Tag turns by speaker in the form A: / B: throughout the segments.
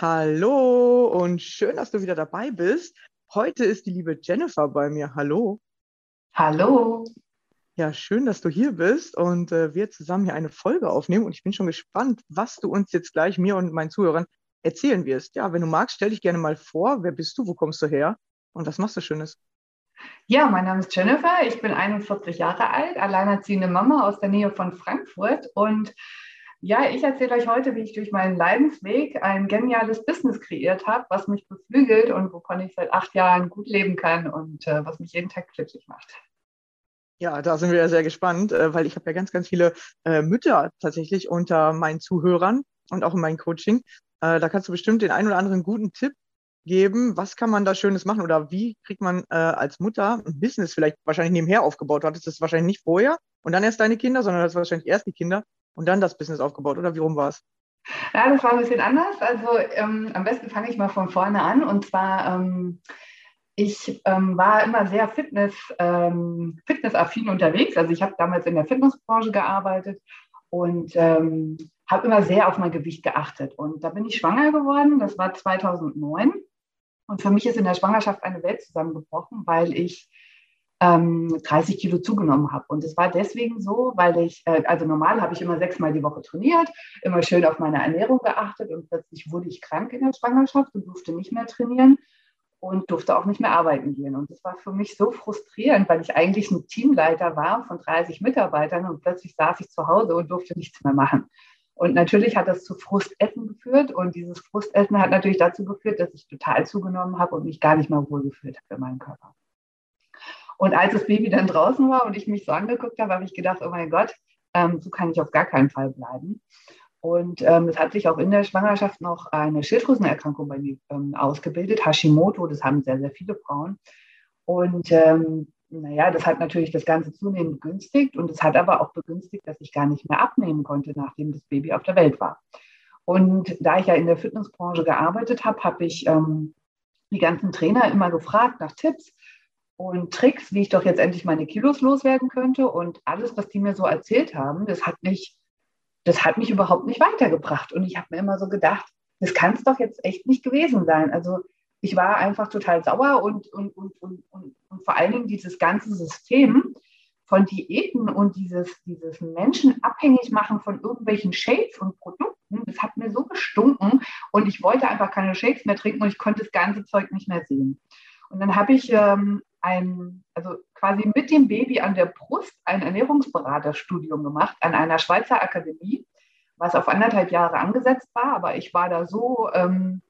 A: Hallo und schön, dass du wieder dabei bist. Heute ist die liebe Jennifer bei mir. Hallo.
B: Hallo.
A: Ja, schön, dass du hier bist und äh, wir zusammen hier eine Folge aufnehmen. Und ich bin schon gespannt, was du uns jetzt gleich mir und meinen Zuhörern erzählen wirst. Ja, wenn du magst, stell dich gerne mal vor. Wer bist du? Wo kommst du her? Und was machst du Schönes?
B: Ja, mein Name ist Jennifer. Ich bin 41 Jahre alt, alleinerziehende Mama aus der Nähe von Frankfurt. Und ja, ich erzähle euch heute, wie ich durch meinen Leidensweg ein geniales Business kreiert habe, was mich beflügelt und wovon ich seit acht Jahren gut leben kann und äh, was mich jeden Tag glücklich macht.
A: Ja, da sind wir ja sehr gespannt, äh, weil ich habe ja ganz, ganz viele äh, Mütter tatsächlich unter meinen Zuhörern und auch in meinem Coaching. Äh, da kannst du bestimmt den einen oder anderen guten Tipp geben. Was kann man da Schönes machen oder wie kriegt man als Mutter ein Business vielleicht wahrscheinlich nebenher aufgebaut? Du hattest das wahrscheinlich nicht vorher und dann erst deine Kinder, sondern das wahrscheinlich erst die Kinder und dann das Business aufgebaut oder wie rum war es?
B: Ja, das war ein bisschen anders. Also ähm, am besten fange ich mal von vorne an und zwar ähm, ich ähm, war immer sehr Fitness, ähm, fitnessaffin unterwegs. Also ich habe damals in der Fitnessbranche gearbeitet und ähm, habe immer sehr auf mein Gewicht geachtet. Und da bin ich schwanger geworden. Das war 2009. Und für mich ist in der Schwangerschaft eine Welt zusammengebrochen, weil ich ähm, 30 Kilo zugenommen habe. Und es war deswegen so, weil ich, äh, also normal habe ich immer sechsmal die Woche trainiert, immer schön auf meine Ernährung geachtet und plötzlich wurde ich krank in der Schwangerschaft und durfte nicht mehr trainieren und durfte auch nicht mehr arbeiten gehen. Und das war für mich so frustrierend, weil ich eigentlich ein Teamleiter war von 30 Mitarbeitern und plötzlich saß ich zu Hause und durfte nichts mehr machen. Und natürlich hat das zu Frustessen geführt und dieses Frustessen hat natürlich dazu geführt, dass ich total zugenommen habe und mich gar nicht mehr wohlgefühlt habe in meinem Körper. Und als das Baby dann draußen war und ich mich so angeguckt habe, habe ich gedacht, oh mein Gott, ähm, so kann ich auf gar keinen Fall bleiben. Und ähm, es hat sich auch in der Schwangerschaft noch eine Schilddrüsenerkrankung bei mir ähm, ausgebildet, Hashimoto, das haben sehr, sehr viele Frauen. Und ähm, naja, das hat natürlich das Ganze zunehmend begünstigt und es hat aber auch begünstigt, dass ich gar nicht mehr abnehmen konnte, nachdem das Baby auf der Welt war. Und da ich ja in der Fitnessbranche gearbeitet habe, habe ich ähm, die ganzen Trainer immer gefragt nach Tipps und Tricks, wie ich doch jetzt endlich meine Kilos loswerden könnte. Und alles, was die mir so erzählt haben, das hat mich, das hat mich überhaupt nicht weitergebracht. Und ich habe mir immer so gedacht, das kann es doch jetzt echt nicht gewesen sein. Also ich war einfach total sauer und, und, und, und, und, und vor allen Dingen dieses ganze System von Diäten und dieses, dieses Menschen abhängig machen von irgendwelchen Shakes und Produkten, das hat mir so gestunken und ich wollte einfach keine Shakes mehr trinken und ich konnte das ganze Zeug nicht mehr sehen. Und dann habe ich ähm, ein, also quasi mit dem Baby an der Brust ein Ernährungsberaterstudium gemacht an einer Schweizer Akademie, was auf anderthalb Jahre angesetzt war, aber ich war da so ähm,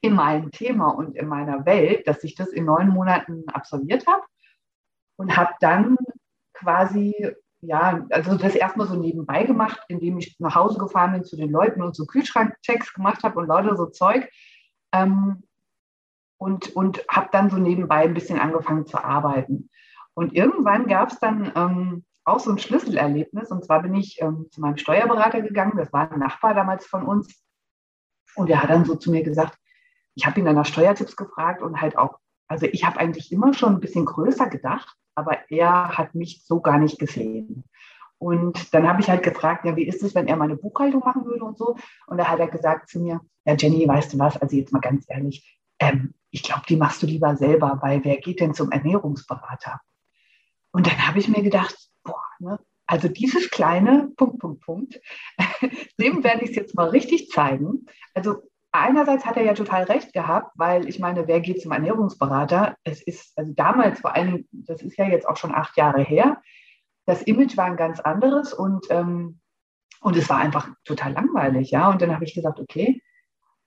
B: in meinem Thema und in meiner Welt, dass ich das in neun Monaten absolviert habe und habe dann quasi, ja, also das erstmal so nebenbei gemacht, indem ich nach Hause gefahren bin zu den Leuten und so Kühlschrankchecks gemacht habe und lauter so Zeug. Ähm, und, und habe dann so nebenbei ein bisschen angefangen zu arbeiten. Und irgendwann gab es dann ähm, auch so ein Schlüsselerlebnis. Und zwar bin ich ähm, zu meinem Steuerberater gegangen. Das war ein Nachbar damals von uns. Und er hat dann so zu mir gesagt, ich habe ihn dann nach Steuertipps gefragt und halt auch, also ich habe eigentlich immer schon ein bisschen größer gedacht, aber er hat mich so gar nicht gesehen. Und dann habe ich halt gefragt, ja, wie ist es, wenn er meine Buchhaltung machen würde und so? Und da hat er gesagt zu mir, ja, Jenny, weißt du was, also jetzt mal ganz ehrlich, ähm, ich glaube, die machst du lieber selber, weil wer geht denn zum Ernährungsberater? Und dann habe ich mir gedacht, boah, ne, also dieses kleine Punkt, Punkt, Punkt, dem werde ich es jetzt mal richtig zeigen. Also einerseits hat er ja total recht gehabt, weil ich meine, wer geht zum Ernährungsberater? Es ist, also damals vor allem, das ist ja jetzt auch schon acht Jahre her, das Image war ein ganz anderes und, ähm, und es war einfach total langweilig, ja. Und dann habe ich gesagt, okay,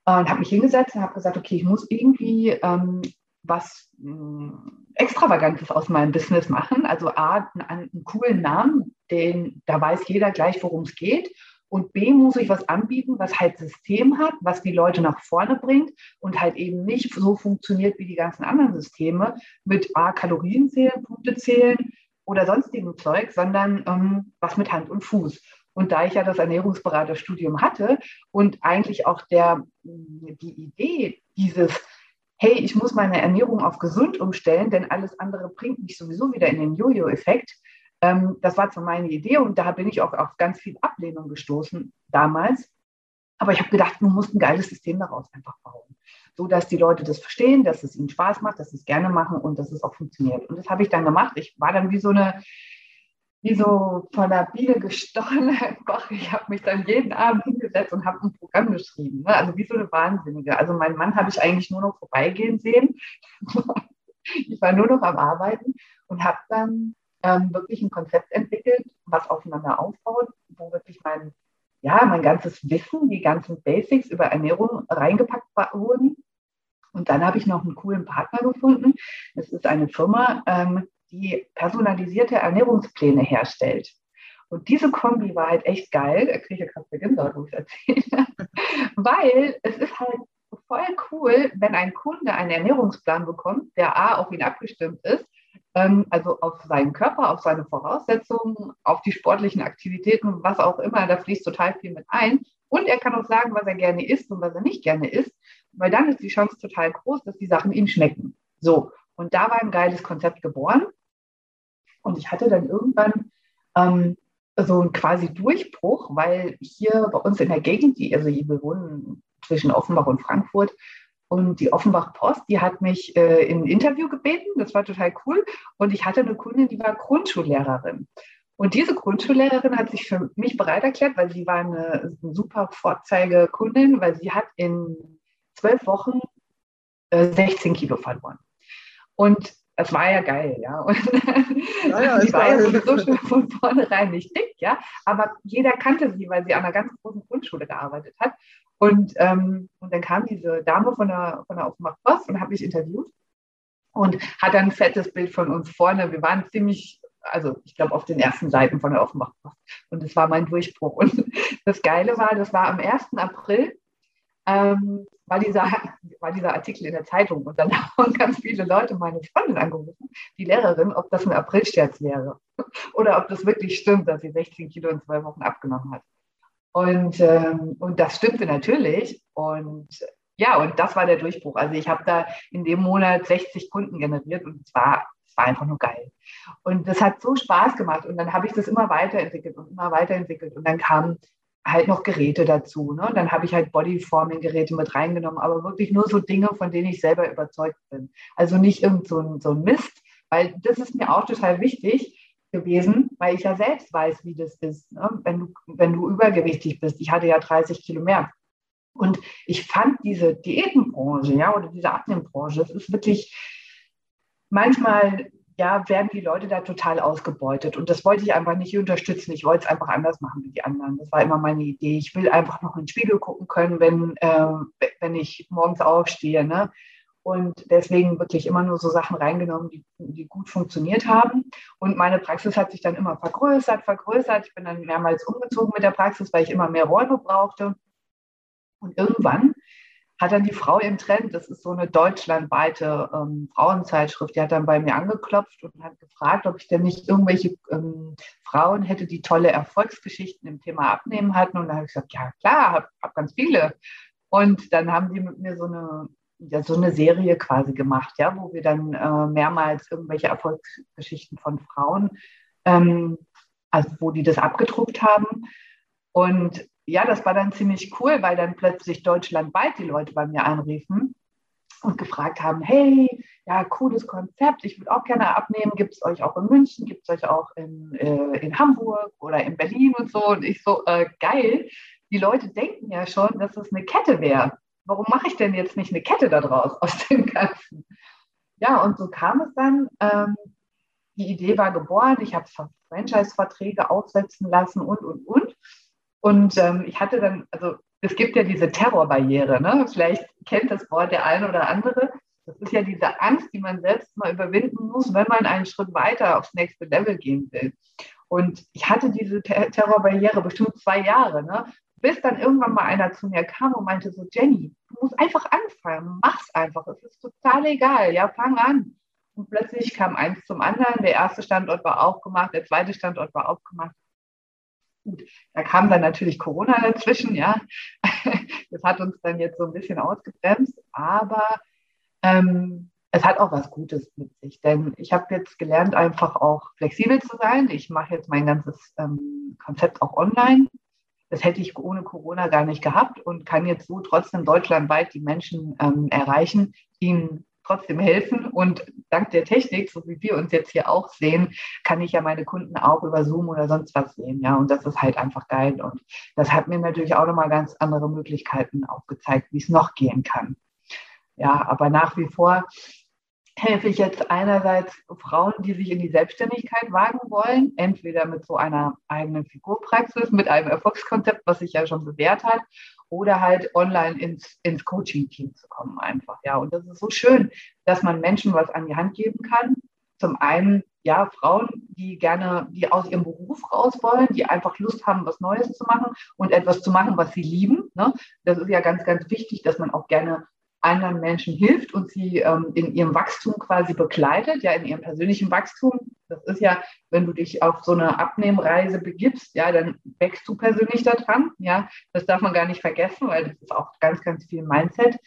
B: und habe mich hingesetzt und habe gesagt, okay, ich muss irgendwie ähm, was mh, hm, Extravagantes aus meinem Business machen. Also A, einen, einen coolen Namen, den, da weiß jeder gleich, worum es geht. Und B, muss ich was anbieten, was halt System hat, was die Leute nach vorne bringt und halt eben nicht so funktioniert wie die ganzen anderen Systeme mit A, Kalorien zählen, Punkte zählen oder sonstigem Zeug, sondern ähm, was mit Hand und Fuß. Und da ich ja das Ernährungsberaterstudium hatte und eigentlich auch der, die Idee dieses, hey, ich muss meine Ernährung auf gesund umstellen, denn alles andere bringt mich sowieso wieder in den Jojo-Effekt, ähm, das war zwar meine Idee und da bin ich auch auf ganz viel Ablehnung gestoßen damals. Aber ich habe gedacht, du musst ein geiles System daraus einfach bauen, so dass die Leute das verstehen, dass es ihnen Spaß macht, dass sie es gerne machen und dass es auch funktioniert. Und das habe ich dann gemacht. Ich war dann wie so eine, wie so von der Biene gestochene Koch. Ich habe mich dann jeden Abend hingesetzt und habe ein Programm geschrieben. Ne? Also wie so eine Wahnsinnige. Also meinen Mann habe ich eigentlich nur noch vorbeigehen sehen. ich war nur noch am Arbeiten und habe dann ähm, wirklich ein Konzept entwickelt, was aufeinander aufbaut, wo wirklich mein, ja, mein ganzes Wissen, die ganzen Basics über Ernährung reingepackt wurden. Und dann habe ich noch einen coolen Partner gefunden. Es ist eine Firma, ähm, die personalisierte Ernährungspläne herstellt. Und diese Kombi war halt echt geil. Da kriege ich gerade Gänsehaut, wo ich erzähle. Weil es ist halt voll cool, wenn ein Kunde einen Ernährungsplan bekommt, der A auf ihn abgestimmt ist ähm, also auf seinen Körper, auf seine Voraussetzungen, auf die sportlichen Aktivitäten, was auch immer, da fließt total viel mit ein. Und er kann auch sagen, was er gerne isst und was er nicht gerne isst, weil dann ist die Chance total groß, dass die Sachen ihm schmecken. So, und da war ein geiles Konzept geboren. Und ich hatte dann irgendwann ähm, so einen quasi Durchbruch, weil hier bei uns in der Gegend, die, also wir wohnen zwischen Offenbach und Frankfurt, und die Offenbach Post, die hat mich äh, in ein Interview gebeten. Das war total cool. Und ich hatte eine Kundin, die war Grundschullehrerin. Und diese Grundschullehrerin hat sich für mich bereit erklärt, weil sie war eine, eine super Vorzeigekundin, weil sie hat in zwölf Wochen äh, 16 Kilo verloren. Und das war ja geil, ja. Und ja, ja, sie war ja sowieso schon von vornherein nicht dick, ja. Aber jeder kannte sie, weil sie an einer ganz großen Grundschule gearbeitet hat. Und, ähm, und dann kam diese Dame von der, von der Offenbach Post und hat mich interviewt und hat dann ein fettes Bild von uns vorne. Wir waren ziemlich, also ich glaube, auf den ersten Seiten von der Offenbach Post. Und das war mein Durchbruch. Und das Geile war, das war am 1. April, ähm, war, dieser, war dieser Artikel in der Zeitung. Und dann haben ganz viele Leute meine Freundin angerufen, die Lehrerin, ob das ein Aprilscherz wäre. Oder ob das wirklich stimmt, dass sie 16 Kilo in zwei Wochen abgenommen hat. Und, ähm, und das stimmte natürlich. Und ja, und das war der Durchbruch. Also ich habe da in dem Monat 60 Kunden generiert und es war, es war einfach nur geil. Und das hat so Spaß gemacht. Und dann habe ich das immer weiterentwickelt und immer weiterentwickelt. Und dann kamen halt noch Geräte dazu. Ne? Dann habe ich halt Bodyforming-Geräte mit reingenommen, aber wirklich nur so Dinge, von denen ich selber überzeugt bin. Also nicht irgend so ein, so ein Mist, weil das ist mir auch total wichtig gewesen, weil ich ja selbst weiß, wie das ist, ne? wenn, du, wenn du übergewichtig bist. Ich hatte ja 30 Kilo mehr. Und ich fand diese Diätenbranche, ja, oder diese Abnehmbranche, das ist wirklich manchmal, ja, werden die Leute da total ausgebeutet. Und das wollte ich einfach nicht unterstützen. Ich wollte es einfach anders machen wie die anderen. Das war immer meine Idee. Ich will einfach noch in den Spiegel gucken können, wenn, äh, wenn ich morgens aufstehe. Ne? und deswegen wirklich immer nur so Sachen reingenommen, die, die gut funktioniert haben. Und meine Praxis hat sich dann immer vergrößert, vergrößert. Ich bin dann mehrmals umgezogen mit der Praxis, weil ich immer mehr Räume brauchte. Und irgendwann hat dann die Frau im Trend, das ist so eine deutschlandweite ähm, Frauenzeitschrift, die hat dann bei mir angeklopft und hat gefragt, ob ich denn nicht irgendwelche ähm, Frauen hätte, die tolle Erfolgsgeschichten im Thema Abnehmen hatten. Und da habe ich gesagt, ja klar, habe hab ganz viele. Und dann haben die mit mir so eine ja, so eine Serie quasi gemacht, ja, wo wir dann äh, mehrmals irgendwelche Erfolgsgeschichten von Frauen, ähm, also wo die das abgedruckt haben. Und ja, das war dann ziemlich cool, weil dann plötzlich deutschlandweit die Leute bei mir anriefen und gefragt haben, hey, ja, cooles Konzept, ich würde auch gerne abnehmen, gibt es euch auch in München, gibt es euch auch in, äh, in Hamburg oder in Berlin und so. Und ich so, äh, geil, die Leute denken ja schon, dass es eine Kette wäre warum mache ich denn jetzt nicht eine Kette daraus aus dem Ganzen? Ja, und so kam es dann. Ähm, die Idee war geboren, ich habe Franchise-Verträge aufsetzen lassen und, und, und. Und ähm, ich hatte dann, also es gibt ja diese Terrorbarriere, ne? vielleicht kennt das Wort der eine oder andere. Das ist ja diese Angst, die man selbst mal überwinden muss, wenn man einen Schritt weiter aufs nächste Level gehen will. Und ich hatte diese Ter Terrorbarriere bestimmt zwei Jahre. Ne? Bis dann irgendwann mal einer zu mir kam und meinte so, Jenny, du musst einfach anfangen, mach's einfach, es ist total egal, ja, fang an. Und plötzlich kam eins zum anderen, der erste Standort war aufgemacht, der zweite Standort war aufgemacht. Gut, da kam dann natürlich Corona dazwischen, ja. Das hat uns dann jetzt so ein bisschen ausgebremst, aber ähm, es hat auch was Gutes mit sich, denn ich habe jetzt gelernt, einfach auch flexibel zu sein. Ich mache jetzt mein ganzes ähm, Konzept auch online. Das hätte ich ohne Corona gar nicht gehabt und kann jetzt so trotzdem deutschlandweit die Menschen ähm, erreichen, ihnen trotzdem helfen. Und dank der Technik, so wie wir uns jetzt hier auch sehen, kann ich ja meine Kunden auch über Zoom oder sonst was sehen. Ja, und das ist halt einfach geil. Und das hat mir natürlich auch nochmal ganz andere Möglichkeiten aufgezeigt, wie es noch gehen kann. Ja, aber nach wie vor helfe ich jetzt einerseits Frauen, die sich in die Selbstständigkeit wagen wollen, entweder mit so einer eigenen Figurpraxis, mit einem Erfolgskonzept, was sich ja schon bewährt hat, oder halt online ins, ins Coaching-Team zu kommen einfach. Ja, und das ist so schön, dass man Menschen was an die Hand geben kann. Zum einen, ja, Frauen, die gerne, die aus ihrem Beruf raus wollen, die einfach Lust haben, was Neues zu machen und etwas zu machen, was sie lieben. Ne? Das ist ja ganz, ganz wichtig, dass man auch gerne anderen Menschen hilft und sie ähm, in ihrem Wachstum quasi begleitet, ja, in ihrem persönlichen Wachstum. Das ist ja, wenn du dich auf so eine Abnehmreise begibst, ja, dann wächst du persönlich daran, ja. Das darf man gar nicht vergessen, weil das ist auch ganz, ganz viel Mindset.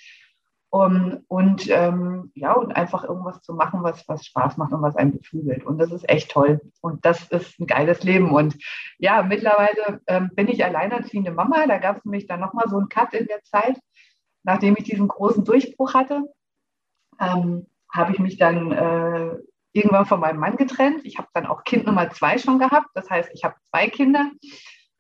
B: Um, und ähm, ja, und einfach irgendwas zu machen, was, was Spaß macht und was einen beflügelt. Und das ist echt toll. Und das ist ein geiles Leben. Und ja, mittlerweile ähm, bin ich alleinerziehende Mama. Da gab es nämlich dann nochmal so einen Cut in der Zeit nachdem ich diesen großen Durchbruch hatte, ähm, habe ich mich dann äh, irgendwann von meinem Mann getrennt. Ich habe dann auch Kind Nummer zwei schon gehabt. Das heißt, ich habe zwei Kinder,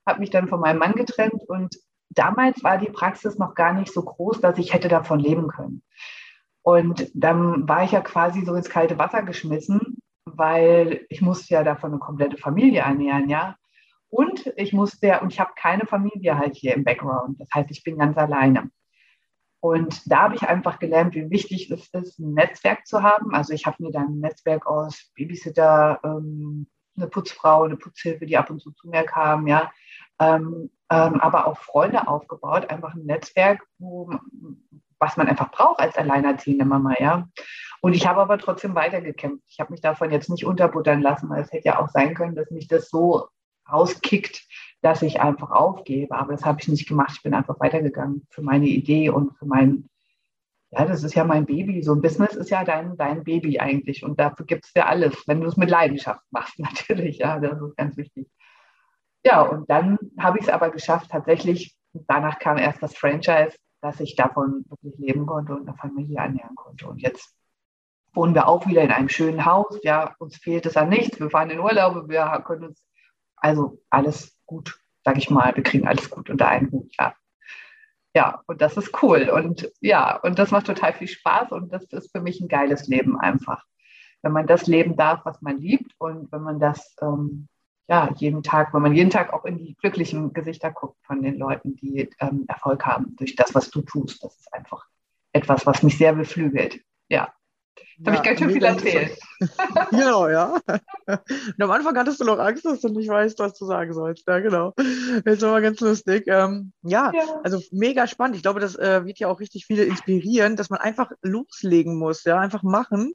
B: habe mich dann von meinem Mann getrennt und damals war die Praxis noch gar nicht so groß, dass ich hätte davon leben können. Und dann war ich ja quasi so ins kalte Wasser geschmissen, weil ich musste ja davon eine komplette Familie ernähren, ja. Und ich musste und ich habe keine Familie halt hier im Background. Das heißt, ich bin ganz alleine. Und da habe ich einfach gelernt, wie wichtig es ist, ein Netzwerk zu haben. Also ich habe mir dann ein Netzwerk aus Babysitter, ähm, eine Putzfrau, eine Putzhilfe, die ab und zu zu mir kam, ja, ähm, ähm, aber auch Freunde aufgebaut, einfach ein Netzwerk, wo, was man einfach braucht als alleinerziehende Mama, ja. Und ich habe aber trotzdem weitergekämpft. Ich habe mich davon jetzt nicht unterbuttern lassen, weil es hätte ja auch sein können, dass mich das so rauskickt, dass ich einfach aufgebe. Aber das habe ich nicht gemacht. Ich bin einfach weitergegangen für meine Idee und für mein, ja, das ist ja mein Baby. So ein Business ist ja dein, dein Baby eigentlich. Und dafür gibt es ja alles, wenn du es mit Leidenschaft machst, natürlich. Ja, das ist ganz wichtig. Ja, und dann habe ich es aber geschafft, tatsächlich. Danach kam erst das Franchise, dass ich davon wirklich leben konnte und eine Familie ernähren konnte. Und jetzt wohnen wir auch wieder in einem schönen Haus. Ja, uns fehlt es an nichts. Wir fahren in Urlaube, wir können uns, also alles gut, sage ich mal. Wir kriegen alles gut unter einen Hut, ja. Ja, und das ist cool. Und ja, und das macht total viel Spaß und das ist für mich ein geiles Leben einfach. Wenn man das leben darf, was man liebt und wenn man das ähm, ja, jeden Tag, wenn man jeden Tag auch in die glücklichen Gesichter guckt von den Leuten, die ähm, Erfolg haben durch das, was du tust. Das ist einfach etwas, was mich sehr beflügelt. Ja. Da ja, habe ich ganz schön viel erzählt.
A: genau, ja. Und am Anfang hattest du noch Angst, dass du nicht weißt, was du sagen sollst. Ja, genau. Jetzt war mal ganz lustig. Ähm, ja, ja, also mega spannend. Ich glaube, das äh, wird ja auch richtig viele inspirieren, dass man einfach loslegen muss, ja, einfach machen.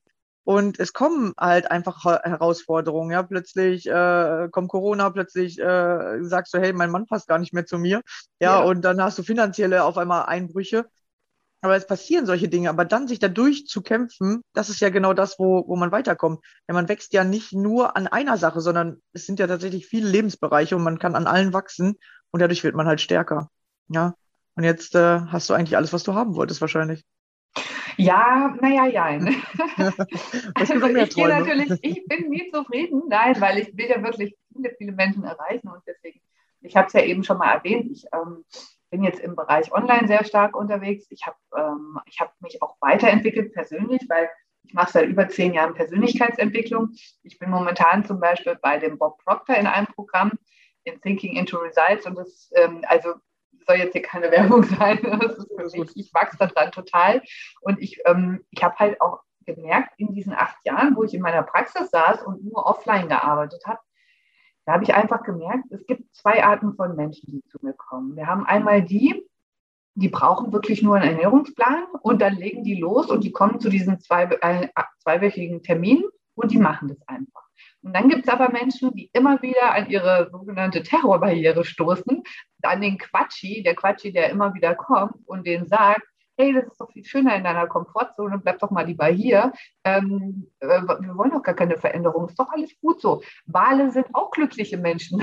A: Und es kommen halt einfach Herausforderungen. Ja, plötzlich äh, kommt Corona, plötzlich äh, sagst du, hey, mein Mann passt gar nicht mehr zu mir. Ja, ja, und dann hast du finanzielle auf einmal Einbrüche. Aber es passieren solche Dinge. Aber dann sich dadurch zu kämpfen, das ist ja genau das, wo, wo man weiterkommt. Ja, man wächst ja nicht nur an einer Sache, sondern es sind ja tatsächlich viele Lebensbereiche und man kann an allen wachsen und dadurch wird man halt stärker. Ja. Und jetzt äh, hast du eigentlich alles, was du haben wolltest, wahrscheinlich.
B: Ja, naja, ja. also ich gehe natürlich, ich bin nie zufrieden, nein, weil ich will ja wirklich viele, viele Menschen erreichen und deswegen, ich habe es ja eben schon mal erwähnt, ich ähm, bin jetzt im Bereich Online sehr stark unterwegs. Ich habe ähm, hab mich auch weiterentwickelt persönlich, weil ich mache seit über zehn Jahren Persönlichkeitsentwicklung. Ich bin momentan zum Beispiel bei dem Bob Proctor in einem Programm, in Thinking into Results und das, ähm, also soll jetzt hier keine Werbung sein. Mich, ich wachse daran total. Und ich, ähm, ich habe halt auch gemerkt, in diesen acht Jahren, wo ich in meiner Praxis saß und nur offline gearbeitet habe, da habe ich einfach gemerkt, es gibt zwei Arten von Menschen, die zu mir kommen. Wir haben einmal die, die brauchen wirklich nur einen Ernährungsplan und dann legen die los und die kommen zu diesen zwei, äh, zweiwöchigen Terminen und die machen das einfach. Und dann gibt es aber Menschen, die immer wieder an ihre sogenannte Terrorbarriere stoßen, an den Quatschi, der Quatschi, der immer wieder kommt und den sagt, hey, das ist doch viel schöner in deiner Komfortzone, bleib doch mal lieber hier. Ähm, äh, wir wollen doch gar keine Veränderung, ist doch alles gut so. Wale sind auch glückliche Menschen.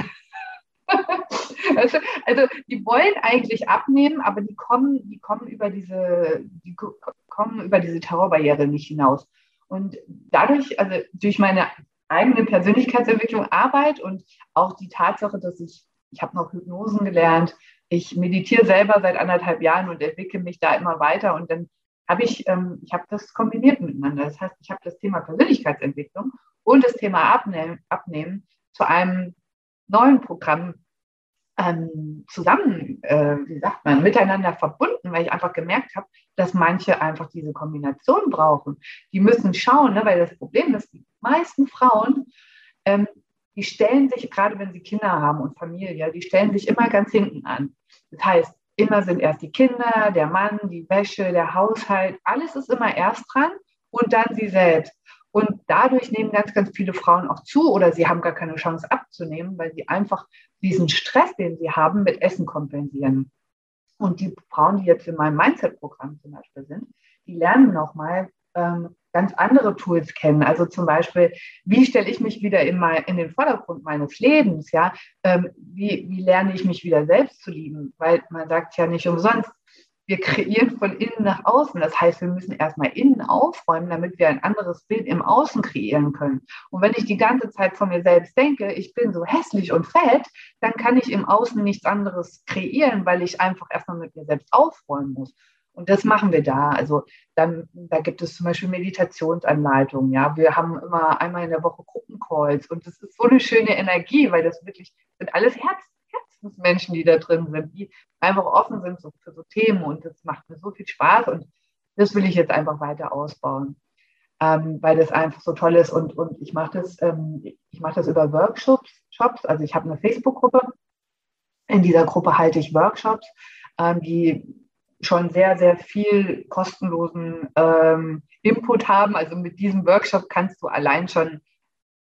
B: also, also, die wollen eigentlich abnehmen, aber die kommen, die kommen über diese, die kommen über diese Terrorbarriere nicht hinaus. Und dadurch, also durch meine eigene Persönlichkeitsentwicklung Arbeit und auch die Tatsache, dass ich, ich habe noch Hypnosen gelernt, ich meditiere selber seit anderthalb Jahren und entwickle mich da immer weiter und dann habe ich, ähm, ich habe das kombiniert miteinander. Das heißt, ich habe das Thema Persönlichkeitsentwicklung und das Thema Abnehmen, Abnehmen zu einem neuen Programm ähm, zusammen, äh, wie sagt man, miteinander verbunden, weil ich einfach gemerkt habe, dass manche einfach diese Kombination brauchen. Die müssen schauen, ne, weil das Problem ist, die meisten Frauen, ähm, die stellen sich, gerade wenn sie Kinder haben und Familie, die stellen sich immer ganz hinten an. Das heißt, immer sind erst die Kinder, der Mann, die Wäsche, der Haushalt, alles ist immer erst dran und dann sie selbst. Und dadurch nehmen ganz, ganz viele Frauen auch zu oder sie haben gar keine Chance abzunehmen, weil sie einfach diesen Stress, den sie haben, mit Essen kompensieren. Und die Frauen, die jetzt in meinem Mindset-Programm zum Beispiel sind, die lernen nochmal ähm, ganz andere Tools kennen. Also zum Beispiel, wie stelle ich mich wieder in, mein, in den Vordergrund meines Lebens? Ja, ähm, wie, wie lerne ich mich wieder selbst zu lieben? Weil man sagt ja nicht umsonst, wir kreieren von innen nach außen. Das heißt, wir müssen erstmal innen aufräumen, damit wir ein anderes Bild im Außen kreieren können. Und wenn ich die ganze Zeit von mir selbst denke, ich bin so hässlich und fett, dann kann ich im Außen nichts anderes kreieren, weil ich einfach erstmal mit mir selbst aufräumen muss. Und das machen wir da. Also dann, da gibt es zum Beispiel Meditationsanleitungen. Ja, wir haben immer einmal in der Woche Gruppencalls und das ist so eine schöne Energie, weil das wirklich sind alles Herz, Herzensmenschen, die da drin sind, die einfach offen sind so, für so Themen und das macht mir so viel Spaß und das will ich jetzt einfach weiter ausbauen, ähm, weil das einfach so toll ist und, und ich mache das, ähm, ich das über Workshops, Shops. also ich habe eine Facebook-Gruppe, in dieser Gruppe halte ich Workshops, ähm, die schon sehr, sehr viel kostenlosen ähm, Input haben. Also mit diesem Workshop kannst du allein schon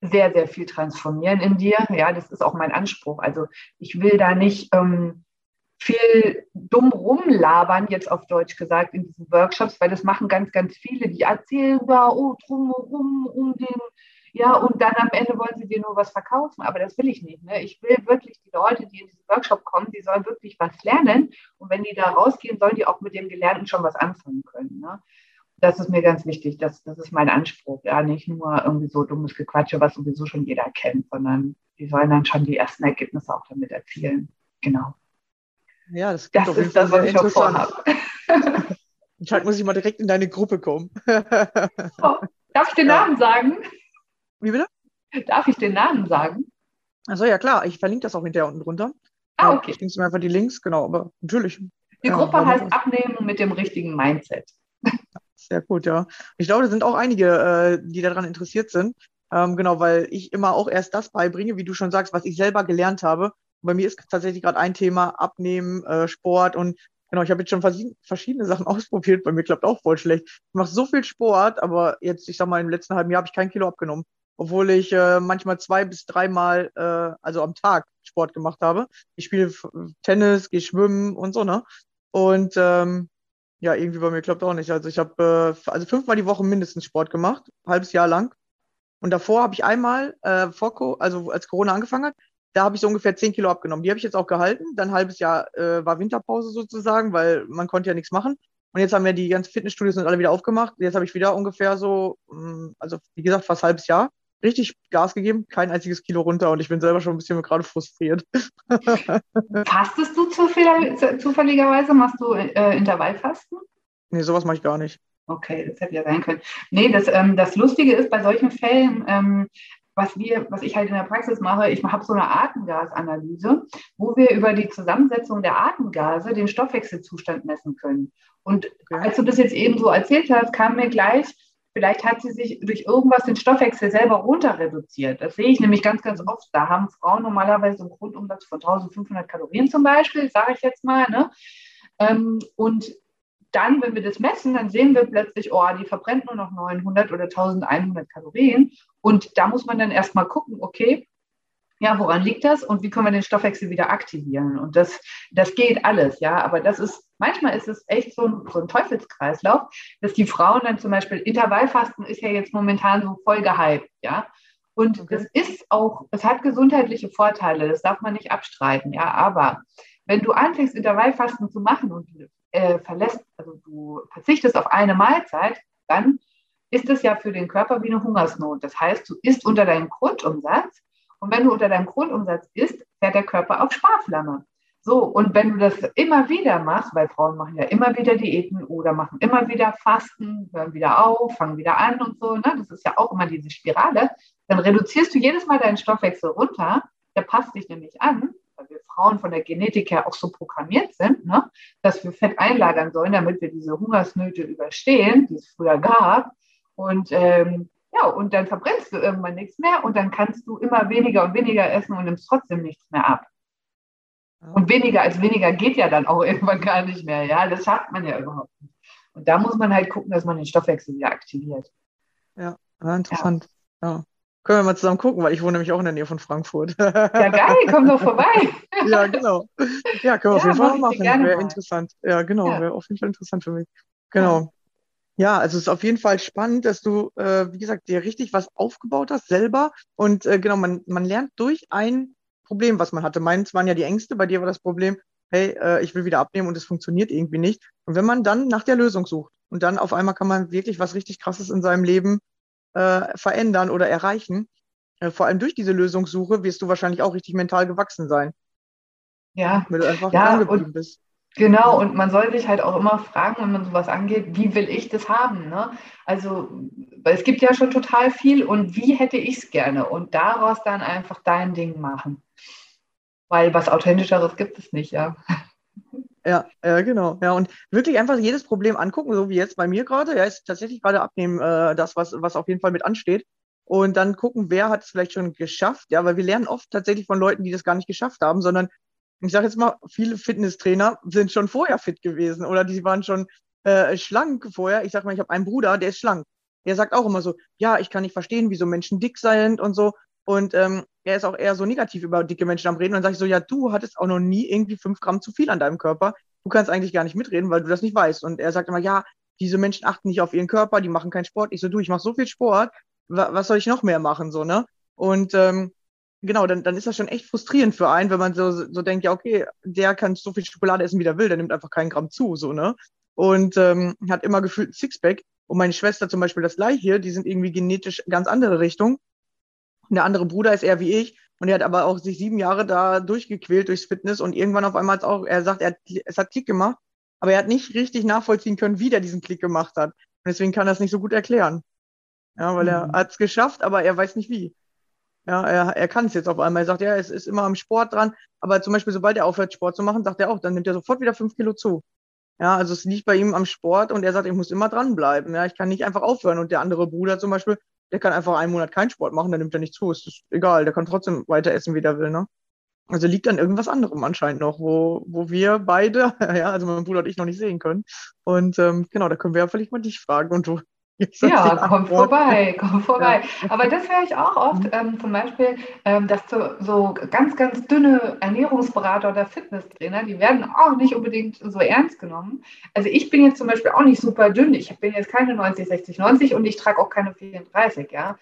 B: sehr, sehr viel transformieren in dir. Ja, das ist auch mein Anspruch. Also ich will da nicht ähm, viel dumm rumlabern, jetzt auf Deutsch gesagt, in diesen Workshops, weil das machen ganz, ganz viele, die erzählen da, oh, drumherum, um den, ja, und dann am Ende wollen sie dir nur was verkaufen, aber das will ich nicht. Ne? Ich will wirklich die Leute, die in diesen Workshop kommen, die sollen wirklich was lernen und wenn die da rausgehen, sollen die auch mit dem Gelernten schon was anfangen können. Ne? Das ist mir ganz wichtig, das, das ist mein Anspruch, ja, nicht nur irgendwie so dummes Gequatsche, was sowieso schon jeder kennt, sondern die sollen dann schon die ersten Ergebnisse auch damit erzielen. Genau.
A: Ja, das, das ist das, was ich auch vorhabe. Anscheinend muss ich mal direkt in deine Gruppe kommen.
B: oh, darf ich den ja. Namen sagen?
A: Wie bitte?
B: Darf ich den Namen sagen?
A: Achso, ja klar. Ich verlinke das auch hinterher unten drunter.
B: Ah, okay.
A: Ich links mir einfach die Links, genau, aber natürlich.
B: Die ja, Gruppe heißt Abnehmen mit dem richtigen Mindset.
A: Sehr gut, ja. Ich glaube, da sind auch einige, äh, die daran interessiert sind. Ähm, genau, weil ich immer auch erst das beibringe, wie du schon sagst, was ich selber gelernt habe bei mir ist tatsächlich gerade ein Thema Abnehmen, äh, Sport und genau, ich habe jetzt schon verschiedene Sachen ausprobiert. Bei mir klappt auch voll schlecht. Ich mache so viel Sport, aber jetzt, ich sag mal, im letzten halben Jahr habe ich kein Kilo abgenommen, obwohl ich äh, manchmal zwei bis dreimal, äh, also am Tag Sport gemacht habe. Ich spiele Tennis, gehe schwimmen und so, ne? Und ähm, ja, irgendwie bei mir klappt auch nicht. Also ich habe äh, also fünfmal die Woche mindestens Sport gemacht, halbes Jahr lang. Und davor habe ich einmal, äh, vor, also als Corona angefangen hat, da habe ich so ungefähr 10 Kilo abgenommen. Die habe ich jetzt auch gehalten. Dann ein halbes Jahr äh, war Winterpause sozusagen, weil man konnte ja nichts machen. Und jetzt haben wir die ganzen Fitnessstudios sind alle wieder aufgemacht. Jetzt habe ich wieder ungefähr so, mm, also wie gesagt, fast ein halbes Jahr richtig Gas gegeben, kein einziges Kilo runter und ich bin selber schon ein bisschen gerade frustriert.
B: Fastest du zufälligerweise? Machst du äh, Intervallfasten?
A: Nee, sowas mache ich gar nicht.
B: Okay, das hätte ja sein können. Nee, das, ähm, das Lustige ist bei solchen Fällen, ähm, was wir, was ich halt in der Praxis mache, ich habe so eine Atemgasanalyse, wo wir über die Zusammensetzung der Atemgase den Stoffwechselzustand messen können. Und als du das jetzt eben so erzählt hast, kam mir gleich, vielleicht hat sie sich durch irgendwas den Stoffwechsel selber runter reduziert. Das sehe ich nämlich ganz, ganz oft. Da haben Frauen normalerweise einen Grundumsatz von 1500 Kalorien zum Beispiel, sage ich jetzt mal. Ne? Ähm, und dann, wenn wir das messen, dann sehen wir plötzlich, oh, die verbrennt nur noch 900 oder 1100 Kalorien. Und da muss man dann erstmal gucken, okay, ja, woran liegt das und wie können wir den Stoffwechsel wieder aktivieren? Und das, das geht alles, ja. Aber das ist, manchmal ist es echt so ein, so ein Teufelskreislauf, dass die Frauen dann zum Beispiel, Intervallfasten ist ja jetzt momentan so voll gehypt, ja. Und okay. das ist auch, es hat gesundheitliche Vorteile, das darf man nicht abstreiten, ja. Aber wenn du anfängst, Intervallfasten zu machen und äh, verlässt, also du verzichtest auf eine Mahlzeit, dann ist es ja für den Körper wie eine Hungersnot. Das heißt, du isst unter deinem Grundumsatz und wenn du unter deinem Grundumsatz isst, fährt der Körper auf Sparflamme. So, und wenn du das immer wieder machst, weil Frauen machen ja immer wieder Diäten oder machen immer wieder Fasten, hören wieder auf, fangen wieder an und so, ne? das ist ja auch immer diese Spirale, dann reduzierst du jedes Mal deinen Stoffwechsel runter, der passt dich nämlich an weil wir Frauen von der Genetik her auch so programmiert sind, ne, dass wir Fett einlagern sollen, damit wir diese Hungersnöte überstehen, die es früher gab. Und ähm, ja, und dann verbrennst du irgendwann nichts mehr und dann kannst du immer weniger und weniger essen und nimmst trotzdem nichts mehr ab. Und weniger als weniger geht ja dann auch irgendwann gar nicht mehr. Ja, das schafft man ja überhaupt nicht. Und da muss man halt gucken, dass man den Stoffwechsel wieder aktiviert.
A: Ja, interessant. Ja. ja. Können wir mal zusammen gucken, weil ich wohne nämlich auch in der Nähe von Frankfurt.
B: Ja, geil, komm doch vorbei.
A: ja, genau. Ja, können wir ja, auf jeden Fall machen. Wäre interessant. Ja, genau, ja. wäre auf jeden Fall interessant für mich. Genau. Ja, also es ist auf jeden Fall spannend, dass du, äh, wie gesagt, dir richtig was aufgebaut hast, selber. Und äh, genau, man, man lernt durch ein Problem, was man hatte. Meins waren ja die Ängste, bei dir war das Problem, hey, äh, ich will wieder abnehmen und es funktioniert irgendwie nicht. Und wenn man dann nach der Lösung sucht und dann auf einmal kann man wirklich was richtig Krasses in seinem Leben äh, verändern oder erreichen. Äh, vor allem durch diese Lösungssuche wirst du wahrscheinlich auch richtig mental gewachsen sein.
B: Ja,
A: wenn du einfach
B: ja, angeblieben bist. Genau, und man soll sich halt auch immer fragen, wenn man sowas angeht, wie will ich das haben? Ne? Also, es gibt ja schon total viel und wie hätte ich es gerne? Und daraus dann einfach dein Ding machen. Weil was Authentischeres gibt es nicht, ja.
A: Ja, ja, genau. Ja, und wirklich einfach jedes Problem angucken, so wie jetzt bei mir gerade. Ja, ist tatsächlich gerade abnehmen, äh, das, was, was auf jeden Fall mit ansteht. Und dann gucken, wer hat es vielleicht schon geschafft. Ja, weil wir lernen oft tatsächlich von Leuten, die das gar nicht geschafft haben, sondern ich sage jetzt mal, viele Fitnesstrainer sind schon vorher fit gewesen oder die waren schon äh, schlank vorher. Ich sage mal, ich habe einen Bruder, der ist schlank. er sagt auch immer so, ja, ich kann nicht verstehen, wieso Menschen dick sind und so. Und ähm, er ist auch eher so negativ über dicke Menschen am Reden. Und dann sage ich so, ja, du hattest auch noch nie irgendwie fünf Gramm zu viel an deinem Körper. Du kannst eigentlich gar nicht mitreden, weil du das nicht weißt. Und er sagt immer, ja, diese Menschen achten nicht auf ihren Körper, die machen keinen Sport. Ich so, du, ich mache so viel Sport, was soll ich noch mehr machen, so, ne? Und ähm, genau, dann, dann ist das schon echt frustrierend für einen, wenn man so, so denkt, ja, okay, der kann so viel Schokolade essen, wie der will, der nimmt einfach keinen Gramm zu, so, ne? Und ähm, hat immer gefühlt ein Sixpack. Und meine Schwester zum Beispiel das gleiche, die sind irgendwie genetisch ganz andere Richtung. Und der andere Bruder ist eher wie ich. Und er hat aber auch sich sieben Jahre da durchgequält durchs Fitness und irgendwann auf einmal hat es auch, er sagt, er hat, es hat Klick gemacht, aber er hat nicht richtig nachvollziehen können, wie der diesen Klick gemacht hat. Und deswegen kann er es nicht so gut erklären. Ja, weil mhm. er hat es geschafft, aber er weiß nicht wie. Ja, er, er kann es jetzt auf einmal. Er sagt, ja, es ist immer am Sport dran. Aber zum Beispiel, sobald er aufhört, Sport zu machen, sagt er auch, dann nimmt er sofort wieder fünf Kilo zu. Ja, also es liegt bei ihm am Sport und er sagt, ich muss immer dranbleiben. Ja, ich kann nicht einfach aufhören. Und der andere Bruder zum Beispiel, der kann einfach einen Monat keinen Sport machen, dann nimmt er nicht zu. Ist egal, der kann trotzdem weiter essen, wie der will, ne? Also liegt an irgendwas anderem anscheinend noch, wo, wo wir beide, ja, also mein Bruder und ich noch nicht sehen können. Und ähm, genau, da können wir ja vielleicht mal dich fragen und du
B: ja, komm vorbei, komm vorbei. Ja. Aber das höre ich auch oft, mhm. ähm, zum Beispiel, ähm, dass so, so, ganz, ganz dünne Ernährungsberater oder Fitnesstrainer, die werden auch nicht unbedingt so ernst genommen. Also ich bin jetzt zum Beispiel auch nicht super dünn. Ich bin jetzt keine 90, 60, 90 und ich trage auch keine 34, ja.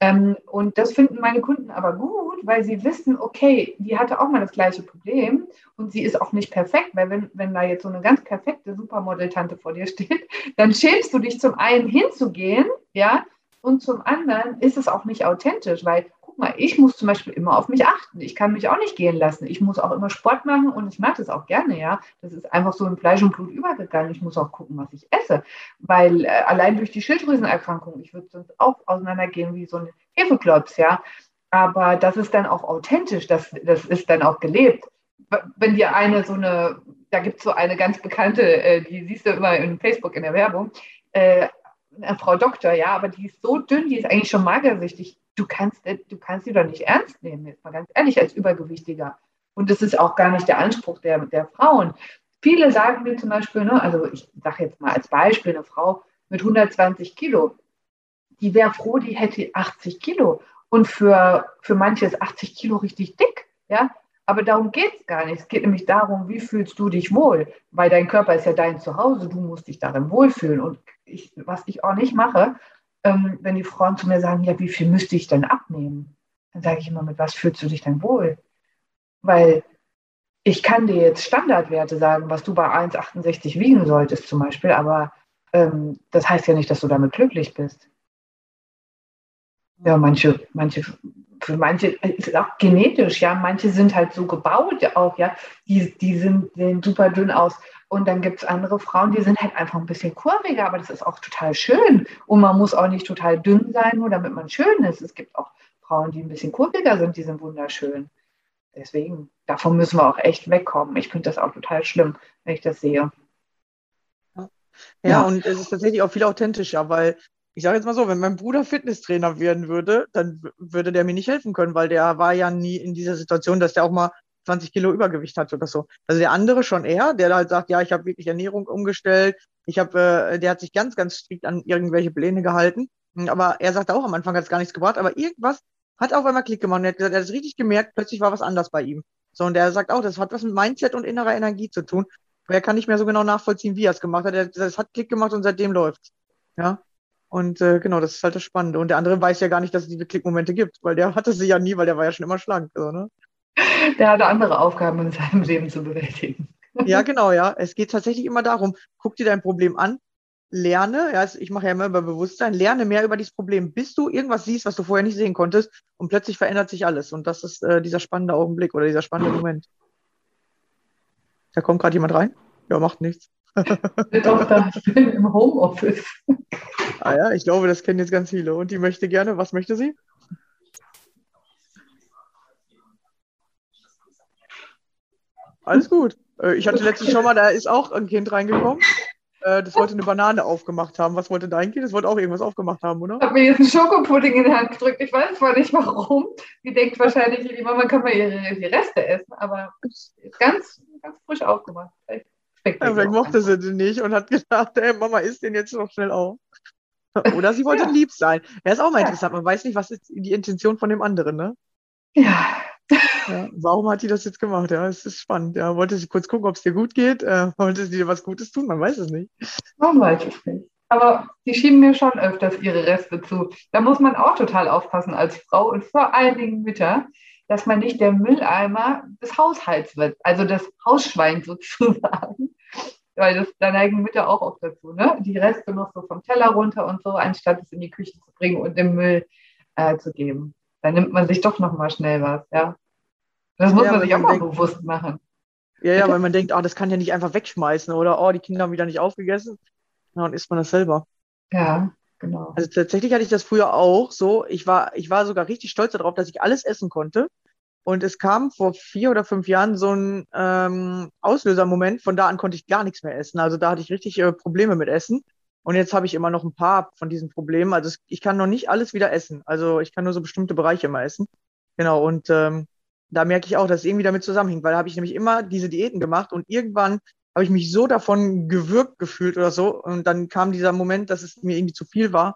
B: Ähm, und das finden meine Kunden aber gut, weil sie wissen, okay, die hatte auch mal das gleiche Problem und sie ist auch nicht perfekt, weil wenn, wenn da jetzt so eine ganz perfekte Supermodel-Tante vor dir steht, dann schämst du dich zum einen hinzugehen, ja, und zum anderen ist es auch nicht authentisch, weil guck mal, ich muss zum Beispiel immer auf mich achten. Ich kann mich auch nicht gehen lassen. Ich muss auch immer Sport machen und ich mache das auch gerne, ja. Das ist einfach so in Fleisch und Blut übergegangen. Ich muss auch gucken, was ich esse, weil äh, allein durch die Schilddrüsenerkrankung, ich würde sonst auch auseinandergehen wie so ein Hefeklops, ja. Aber das ist dann auch authentisch, das, das ist dann auch gelebt. Wenn dir eine so eine, da gibt es so eine ganz bekannte, äh, die siehst du immer in Facebook in der Werbung, äh, Frau Doktor, ja, aber die ist so dünn, die ist eigentlich schon magersüchtig du kannst, äh, du kannst sie doch nicht ernst nehmen, jetzt mal ganz ehrlich, als Übergewichtiger. Und das ist auch gar nicht der Anspruch der, der Frauen. Viele sagen mir zum Beispiel, ne, also ich sage jetzt mal als Beispiel, eine Frau mit 120 Kilo, die wäre froh, die hätte 80 Kilo. Und für, für manche ist 80 Kilo richtig dick, ja. Aber darum geht es gar nicht. Es geht nämlich darum, wie fühlst du dich wohl? Weil dein Körper ist ja dein Zuhause, du musst dich darin wohlfühlen. Und ich, was ich auch nicht mache, ähm, wenn die Frauen zu mir sagen, ja, wie viel müsste ich denn abnehmen? Dann sage ich immer, mit was fühlst du dich denn wohl? Weil ich kann dir jetzt Standardwerte sagen, was du bei 1,68 wiegen solltest zum Beispiel, aber ähm, das heißt ja nicht, dass du damit glücklich bist. Ja, manche, manche, für manche ist es auch genetisch, ja, manche sind halt so gebaut auch, ja, die, die sind, sehen super dünn aus. Und dann gibt es andere Frauen, die sind halt einfach ein bisschen kurviger, aber das ist auch total schön. Und man muss auch nicht total dünn sein, nur damit man schön ist. Es gibt auch Frauen, die ein bisschen kurviger sind, die sind wunderschön. Deswegen, davon müssen wir auch echt wegkommen. Ich finde das auch total schlimm, wenn ich das sehe.
A: Ja, ja, und es ist tatsächlich auch viel authentischer, weil ich sage jetzt mal so, wenn mein Bruder Fitnesstrainer werden würde, dann würde der mir nicht helfen können, weil der war ja nie in dieser Situation, dass der auch mal 20 Kilo Übergewicht hat oder so. Also der andere schon eher, der halt sagt, ja, ich habe wirklich Ernährung umgestellt, ich habe, äh, der hat sich ganz, ganz strikt an irgendwelche Pläne gehalten. Aber er sagte auch, am Anfang hat es gar nichts gebracht, aber irgendwas hat auf einmal Klick gemacht. Und er hat gesagt, er hat es richtig gemerkt, plötzlich war was anders bei ihm. So, und er sagt auch, das hat was mit Mindset und innerer Energie zu tun. Aber er kann nicht mehr so genau nachvollziehen, wie er es gemacht hat. Er, das hat Klick gemacht und seitdem läuft. Ja. Und äh, genau, das ist halt das Spannende. Und der andere weiß ja gar nicht, dass es diese Klickmomente gibt, weil der hatte sie ja nie, weil der war ja schon immer schlank. So, ne?
B: Der hatte andere Aufgaben in seinem Leben zu bewältigen.
A: Ja, genau, ja. Es geht tatsächlich immer darum, guck dir dein Problem an, lerne, ja, ich mache ja immer über Bewusstsein, lerne mehr über dieses Problem, bis du irgendwas siehst, was du vorher nicht sehen konntest und plötzlich verändert sich alles. Und das ist äh, dieser spannende Augenblick oder dieser spannende Moment. Da kommt gerade jemand rein? Ja, macht nichts.
B: Doch, da, ich bin im Homeoffice.
A: Ah ja, ich glaube, das kennen jetzt ganz viele. Und die möchte gerne, was möchte sie? Alles gut. Äh, ich hatte letztens schon mal, da ist auch ein Kind reingekommen. Äh, das wollte eine Banane aufgemacht haben. Was wollte dein Kind? Das wollte auch irgendwas aufgemacht haben, oder?
B: Ich habe mir jetzt einen Schokopudding in die Hand gedrückt. Ich weiß zwar nicht warum. Die denkt wahrscheinlich, die Mama kann mal ihre, die Reste essen, aber ist ganz, ganz frisch aufgemacht.
A: Vielleicht, vielleicht mochte sie den nicht und hat gedacht, ey, Mama isst den jetzt noch schnell auf. Oder sie wollte ja. lieb sein. Ja, ist auch mal ja. interessant. Man weiß nicht, was ist die Intention von dem anderen, ne?
B: Ja.
A: ja. Warum hat die das jetzt gemacht? Ja, es ist spannend. Ja, wollte sie kurz gucken, ob es dir gut geht? Äh, wollte sie dir was Gutes tun? Man weiß es nicht.
B: Man weiß es nicht. Aber die schieben mir schon öfters ihre Reste zu. Da muss man auch total aufpassen als Frau und vor allen Dingen Mütter, dass man nicht der Mülleimer des Haushalts wird, also das Hausschwein sozusagen. Weil das, da neigen Mütter auch oft dazu, ne? Die Reste noch so vom Teller runter und so, anstatt es in die Küche zu bringen und im Müll äh, zu geben. Da nimmt man sich doch nochmal schnell was, ja. Das muss ja, man sich auch mal bewusst machen.
A: Ja, ja, weil man denkt, oh, das kann ja nicht einfach wegschmeißen oder oh, die Kinder haben wieder nicht aufgegessen. Ja, dann isst man das selber.
B: Ja, genau.
A: Also tatsächlich hatte ich das früher auch so. Ich war, ich war sogar richtig stolz darauf, dass ich alles essen konnte. Und es kam vor vier oder fünf Jahren so ein ähm, Auslösermoment. Von da an konnte ich gar nichts mehr essen. Also da hatte ich richtig äh, Probleme mit Essen. Und jetzt habe ich immer noch ein paar von diesen Problemen. Also es, ich kann noch nicht alles wieder essen. Also ich kann nur so bestimmte Bereiche immer essen. Genau. Und ähm, da merke ich auch, dass es irgendwie damit zusammenhängt, weil da habe ich nämlich immer diese Diäten gemacht und irgendwann habe ich mich so davon gewürgt gefühlt oder so. Und dann kam dieser Moment, dass es mir irgendwie zu viel war.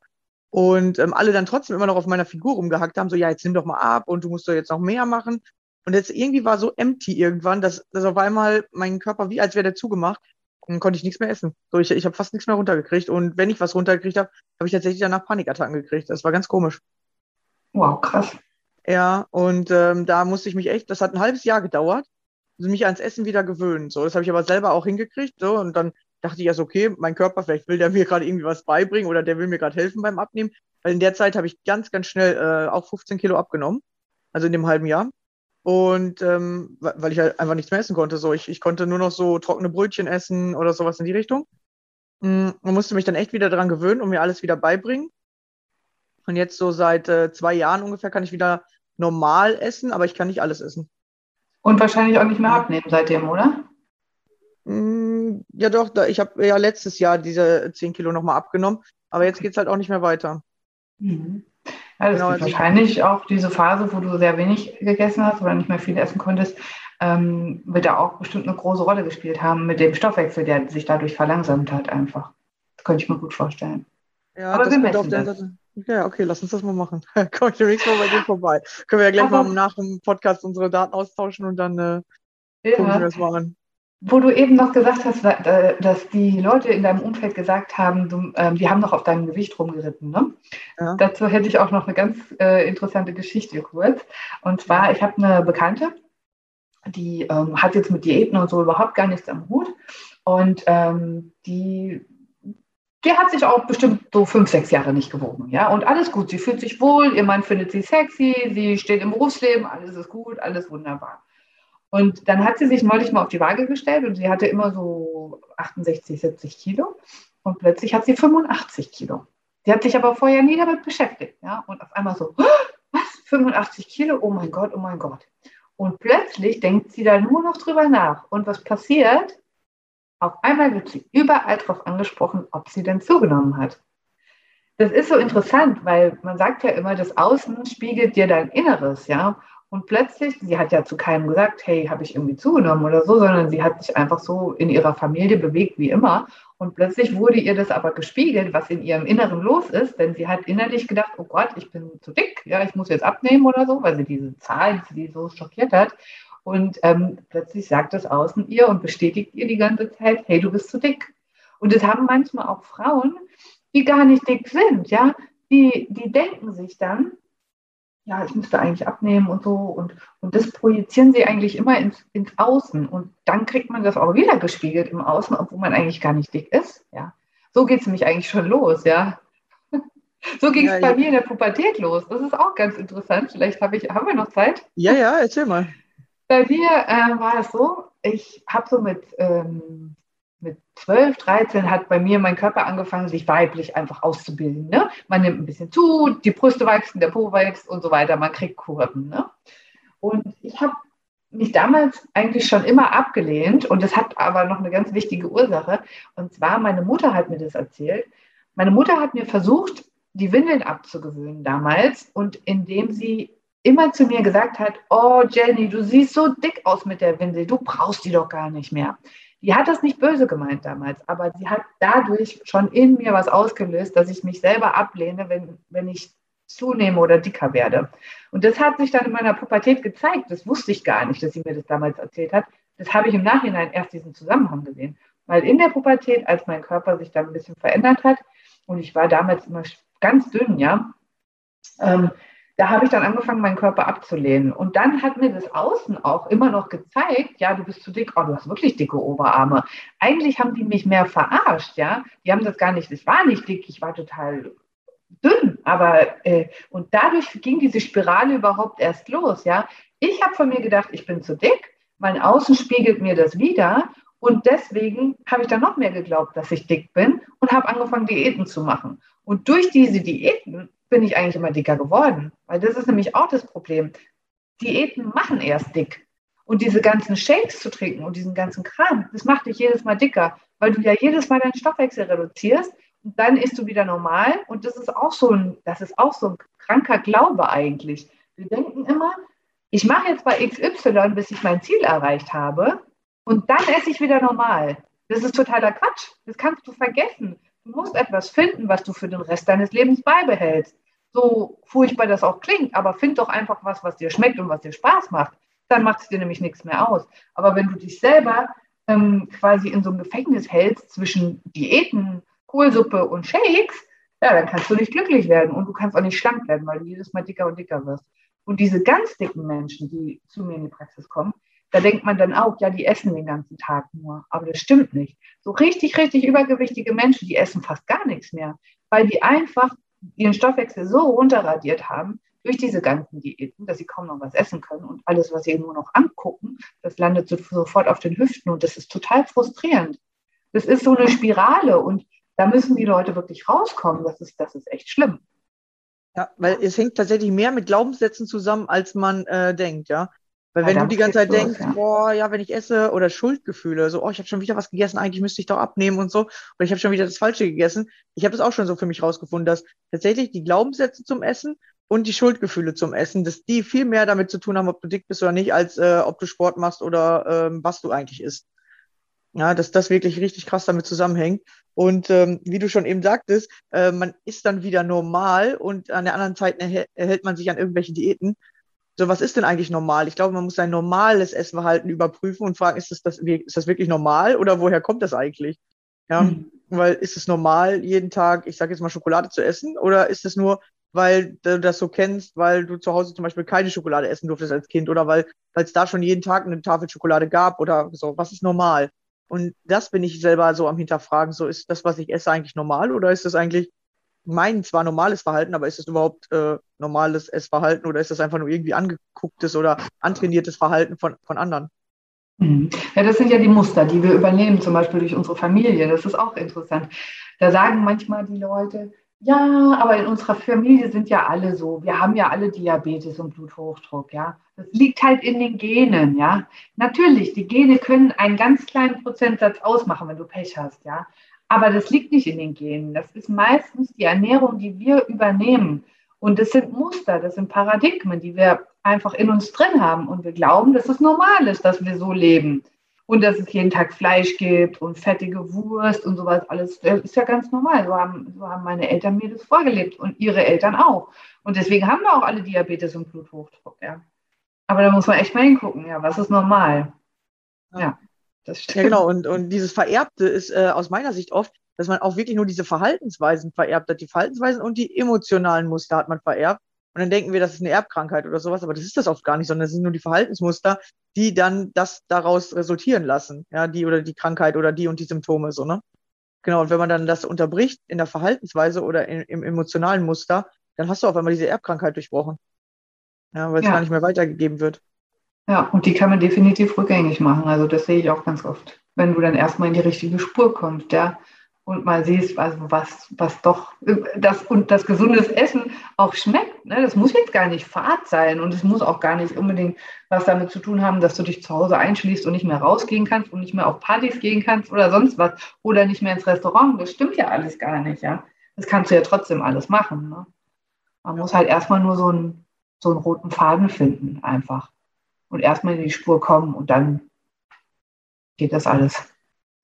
A: Und ähm, alle dann trotzdem immer noch auf meiner Figur rumgehackt haben, so, ja, jetzt nimm doch mal ab und du musst doch jetzt noch mehr machen. Und jetzt irgendwie war so empty irgendwann, dass, dass auf einmal mein Körper wie als wäre der zugemacht. Und dann konnte ich nichts mehr essen. So, ich, ich habe fast nichts mehr runtergekriegt. Und wenn ich was runtergekriegt habe, habe ich tatsächlich danach Panikattacken gekriegt. Das war ganz komisch.
B: Wow, krass.
A: Ja, und ähm, da musste ich mich echt, das hat ein halbes Jahr gedauert, mich ans Essen wieder gewöhnen. So, das habe ich aber selber auch hingekriegt. So, und dann dachte ich erst, okay, mein Körper, vielleicht will der mir gerade irgendwie was beibringen oder der will mir gerade helfen beim Abnehmen. Weil in der Zeit habe ich ganz, ganz schnell äh, auch 15 Kilo abgenommen. Also in dem halben Jahr. Und ähm, weil ich halt einfach nichts mehr essen konnte. So, ich, ich konnte nur noch so trockene Brötchen essen oder sowas in die Richtung. Mm, und musste mich dann echt wieder daran gewöhnen und mir alles wieder beibringen. Und jetzt so seit äh, zwei Jahren ungefähr kann ich wieder normal essen, aber ich kann nicht alles essen.
B: Und wahrscheinlich auch nicht mehr abnehmen seitdem, oder?
A: Mm, ja, doch, da, ich habe ja letztes Jahr diese 10 Kilo nochmal abgenommen, aber jetzt geht es halt auch nicht mehr weiter.
B: Mhm. Ja, das genau, ist also wahrscheinlich auch diese Phase, wo du sehr wenig gegessen hast oder nicht mehr viel essen konntest, ähm, wird da auch bestimmt eine große Rolle gespielt haben mit dem Stoffwechsel, der sich dadurch verlangsamt hat einfach. Das könnte ich mir gut vorstellen.
A: Ja, aber das wir auf der Seite. Ja, okay, lass uns das mal machen. Komm ich demnächst mal bei dir vorbei. Können wir ja gleich aber, mal nach dem Podcast unsere Daten austauschen und dann äh, ja. gucken wir das mal an.
B: Wo du eben noch gesagt hast, dass die Leute in deinem Umfeld gesagt haben, du, äh, die haben noch auf deinem Gewicht rumgeritten. Ne? Ja. Dazu hätte ich auch noch eine ganz äh, interessante Geschichte kurz. Und zwar, ich habe eine Bekannte, die ähm, hat jetzt mit Diäten und so überhaupt gar nichts am Hut. Und ähm, die, die hat sich auch bestimmt so fünf, sechs Jahre nicht gewogen. Ja? Und alles gut, sie fühlt sich wohl, ihr Mann findet sie sexy, sie steht im Berufsleben, alles ist gut, alles wunderbar. Und dann hat sie sich neulich mal auf die Waage gestellt und sie hatte immer so 68, 70 Kilo. Und plötzlich hat sie 85 Kilo. Sie hat sich aber vorher nie damit beschäftigt. Ja? Und auf einmal so, was? 85 Kilo? Oh mein Gott, oh mein Gott. Und plötzlich denkt sie da nur noch drüber nach. Und was passiert? Auf einmal wird sie überall darauf angesprochen, ob sie denn zugenommen hat. Das ist so interessant, weil man sagt ja immer, das Außen spiegelt dir dein Inneres, ja. Und plötzlich, sie hat ja zu keinem gesagt, hey, habe ich irgendwie zugenommen oder so, sondern sie hat sich einfach so in ihrer Familie bewegt wie immer. Und plötzlich wurde ihr das aber gespiegelt, was in ihrem Inneren los ist, denn sie hat innerlich gedacht, oh Gott, ich bin zu dick, ja, ich muss jetzt abnehmen oder so, weil sie diese Zahl, die sie so schockiert hat. Und ähm, plötzlich sagt das Außen ihr und bestätigt ihr die ganze Zeit, hey, du bist zu dick. Und das haben manchmal auch Frauen, die gar nicht dick sind, ja, die, die denken sich dann, ja, ich müsste eigentlich abnehmen und so. Und, und das projizieren sie eigentlich immer ins, ins Außen. Und dann kriegt man das auch wieder gespiegelt im Außen, obwohl man eigentlich gar nicht dick ist. Ja. So geht es nämlich eigentlich schon los, ja. So ging es ja, bei ja. mir in der Pubertät los. Das ist auch ganz interessant. Vielleicht hab ich, haben wir noch Zeit?
A: Ja, ja, erzähl mal.
B: Bei mir äh, war es so, ich habe so mit ähm, mit 12, 13 hat bei mir mein Körper angefangen, sich weiblich einfach auszubilden. Ne? Man nimmt ein bisschen zu, die Brüste wachsen, der Po wächst und so weiter. Man kriegt Kurven. Ne? Und ich habe mich damals eigentlich schon immer abgelehnt und das hat aber noch eine ganz wichtige Ursache. Und zwar, meine Mutter hat mir das erzählt. Meine Mutter hat mir versucht, die Windeln abzugewöhnen damals und indem sie immer zu mir gesagt hat, oh Jenny, du siehst so dick aus mit der Windel, du brauchst die doch gar nicht mehr. Die hat das nicht böse gemeint damals, aber sie hat dadurch schon in mir was ausgelöst, dass ich mich selber ablehne, wenn, wenn ich zunehme oder dicker werde. Und das hat sich dann in meiner Pubertät gezeigt. Das wusste ich gar nicht, dass sie mir das damals erzählt hat. Das habe ich im Nachhinein erst diesen Zusammenhang gesehen. Weil in der Pubertät, als mein Körper sich dann ein bisschen verändert hat, und ich war damals immer ganz dünn, ja, ähm, da habe ich dann angefangen, meinen Körper abzulehnen. Und dann hat mir das Außen auch immer noch gezeigt, ja, du bist zu dick, oh, du hast wirklich dicke Oberarme. Eigentlich haben die mich mehr verarscht, ja. Die haben das gar nicht, ich war nicht dick, ich war total dünn, aber äh, und dadurch ging diese Spirale überhaupt erst los, ja. Ich habe von mir gedacht, ich bin zu dick, mein Außen spiegelt mir das wieder und deswegen habe ich dann noch mehr geglaubt, dass ich dick bin und habe angefangen, Diäten zu machen. Und durch diese Diäten bin ich eigentlich immer dicker geworden, weil das ist nämlich auch das Problem. Diäten machen erst dick. Und diese ganzen Shakes zu trinken und diesen ganzen Kram, das macht dich jedes Mal dicker, weil du ja jedes Mal deinen Stoffwechsel reduzierst und dann isst du wieder normal. Und das ist auch so ein, das ist auch so ein kranker Glaube eigentlich. Wir denken immer, ich mache jetzt bei XY, bis ich mein Ziel erreicht habe und dann esse ich wieder normal. Das ist totaler Quatsch. Das kannst du vergessen. Du musst etwas finden, was du für den Rest deines Lebens beibehältst. So furchtbar das auch klingt, aber find doch einfach was, was dir schmeckt und was dir Spaß macht. Dann macht es dir nämlich nichts mehr aus. Aber wenn du dich selber ähm, quasi in so einem Gefängnis hältst zwischen Diäten, Kohlsuppe und Shakes, ja, dann kannst du nicht glücklich werden und du kannst auch nicht schlank werden, weil du jedes Mal dicker und dicker wirst. Und diese ganz dicken Menschen, die zu mir in die Praxis kommen, da denkt man dann auch, ja, die essen den ganzen Tag nur. Aber das stimmt nicht. So richtig, richtig übergewichtige Menschen, die essen fast gar nichts mehr, weil die einfach ihren Stoffwechsel so runterradiert haben durch diese ganzen Diäten, dass sie kaum noch was essen können und alles, was sie nur noch angucken, das landet sofort auf den Hüften und das ist total frustrierend. Das ist so eine Spirale und da müssen die Leute wirklich rauskommen. Das ist, das ist echt schlimm.
A: Ja, weil es hängt tatsächlich mehr mit Glaubenssätzen zusammen, als man äh, denkt, ja. Weil wenn du die ganze Zeit los, denkst, ja. boah, ja, wenn ich esse, oder Schuldgefühle, so, oh, ich habe schon wieder was gegessen, eigentlich müsste ich doch abnehmen und so, oder ich habe schon wieder das Falsche gegessen. Ich habe das auch schon so für mich rausgefunden, dass tatsächlich die Glaubenssätze zum Essen und die Schuldgefühle zum Essen, dass die viel mehr damit zu tun haben, ob du dick bist oder nicht, als äh, ob du Sport machst oder ähm, was du eigentlich isst. Ja, dass das wirklich richtig krass damit zusammenhängt. Und ähm, wie du schon eben sagtest, äh, man ist dann wieder normal und an der anderen Zeit erhält man sich an irgendwelche Diäten. So, was ist denn eigentlich normal? Ich glaube, man muss sein normales Essverhalten überprüfen und fragen, ist das, das, ist das wirklich normal oder woher kommt das eigentlich? Ja, mhm. weil ist es normal, jeden Tag, ich sage jetzt mal, Schokolade zu essen oder ist es nur, weil du das so kennst, weil du zu Hause zum Beispiel keine Schokolade essen durftest als Kind oder weil es da schon jeden Tag eine Tafel Schokolade gab oder so. Was ist normal? Und das bin ich selber so am Hinterfragen. So, ist das, was ich esse, eigentlich normal oder ist das eigentlich mein zwar normales Verhalten, aber ist es überhaupt äh, normales Essverhalten oder ist das einfach nur irgendwie angegucktes oder antrainiertes Verhalten von, von anderen?
B: Mhm. Ja, das sind ja die Muster, die wir übernehmen, zum Beispiel durch unsere Familie. Das ist auch interessant. Da sagen manchmal die Leute, ja, aber in unserer Familie sind ja alle so. Wir haben ja alle Diabetes und Bluthochdruck, ja. Das liegt halt in den Genen, ja. Natürlich, die Gene können einen ganz kleinen Prozentsatz ausmachen, wenn du Pech hast, ja. Aber das liegt nicht in den Genen. Das ist meistens die Ernährung, die wir übernehmen. Und das sind Muster, das sind Paradigmen, die wir einfach in uns drin haben. Und wir glauben, dass es normal ist, dass wir so leben. Und dass es jeden Tag Fleisch gibt und fettige Wurst und sowas alles. Das ist ja ganz normal. So haben, so haben meine Eltern mir das vorgelebt und ihre Eltern auch. Und deswegen haben wir auch alle Diabetes und Bluthochdruck. Ja. Aber da muss man echt mal hingucken, ja, was ist normal?
A: Ja, das stimmt. Ja, genau. Und, und dieses Vererbte ist äh, aus meiner Sicht oft, dass man auch wirklich nur diese Verhaltensweisen vererbt hat. Die Verhaltensweisen und die emotionalen Muster hat man vererbt. Und dann denken wir, das ist eine Erbkrankheit oder sowas, aber das ist das oft gar nicht, sondern das sind nur die Verhaltensmuster, die dann das daraus resultieren lassen. Ja, die oder die Krankheit oder die und die Symptome, so, ne? Genau. Und wenn man dann das unterbricht in der Verhaltensweise oder in, im emotionalen Muster, dann hast du auf einmal diese Erbkrankheit durchbrochen. Ja, weil es ja. gar nicht mehr weitergegeben wird.
B: Ja, und die kann man definitiv rückgängig machen. Also das sehe ich auch ganz oft. Wenn du dann erstmal in die richtige Spur kommst, ja und mal siehst, also was, was doch das und das gesundes Essen auch schmeckt. Ne? Das muss jetzt gar nicht Fahrt sein und es muss auch gar nicht unbedingt was damit zu tun haben, dass du dich zu Hause einschließt und nicht mehr rausgehen kannst und nicht mehr auf Partys gehen kannst oder sonst was oder nicht mehr ins Restaurant. Das stimmt ja alles gar nicht, ja. Das kannst du ja trotzdem alles machen. Ne? Man muss halt erstmal nur so einen, so einen roten Faden finden, einfach. Und erstmal in die Spur kommen und dann geht das alles.